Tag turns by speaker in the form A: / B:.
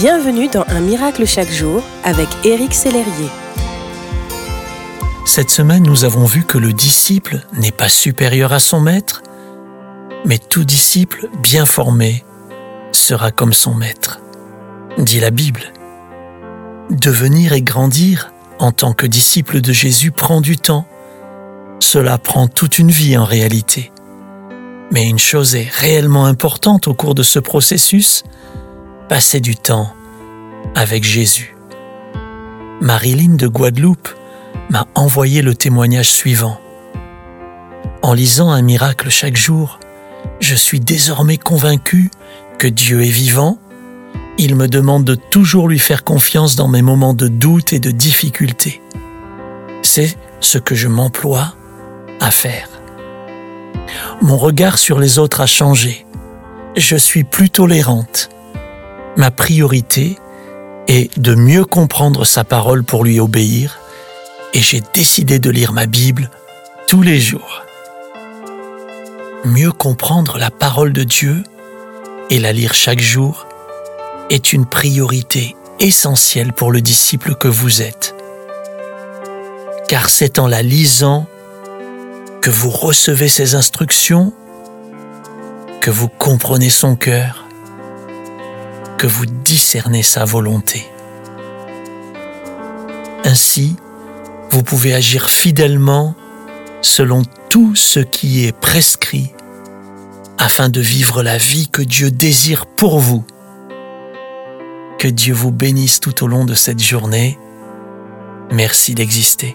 A: Bienvenue dans Un miracle chaque jour avec Éric Sellerier.
B: Cette semaine, nous avons vu que le disciple n'est pas supérieur à son maître, mais tout disciple bien formé sera comme son maître, dit la Bible. Devenir et grandir en tant que disciple de Jésus prend du temps. Cela prend toute une vie en réalité. Mais une chose est réellement importante au cours de ce processus, passer du temps avec Jésus. Marilyn de Guadeloupe m'a envoyé le témoignage suivant. En lisant un miracle chaque jour, je suis désormais convaincu que Dieu est vivant. Il me demande de toujours lui faire confiance dans mes moments de doute et de difficulté. C'est ce que je m'emploie à faire. Mon regard sur les autres a changé. Je suis plus tolérante ma priorité est de mieux comprendre sa parole pour lui obéir et j'ai décidé de lire ma Bible tous les jours. Mieux comprendre la parole de Dieu et la lire chaque jour est une priorité essentielle pour le disciple que vous êtes. Car c'est en la lisant que vous recevez ses instructions, que vous comprenez son cœur que vous discernez sa volonté. Ainsi, vous pouvez agir fidèlement selon tout ce qui est prescrit afin de vivre la vie que Dieu désire pour vous. Que Dieu vous bénisse tout au long de cette journée. Merci d'exister.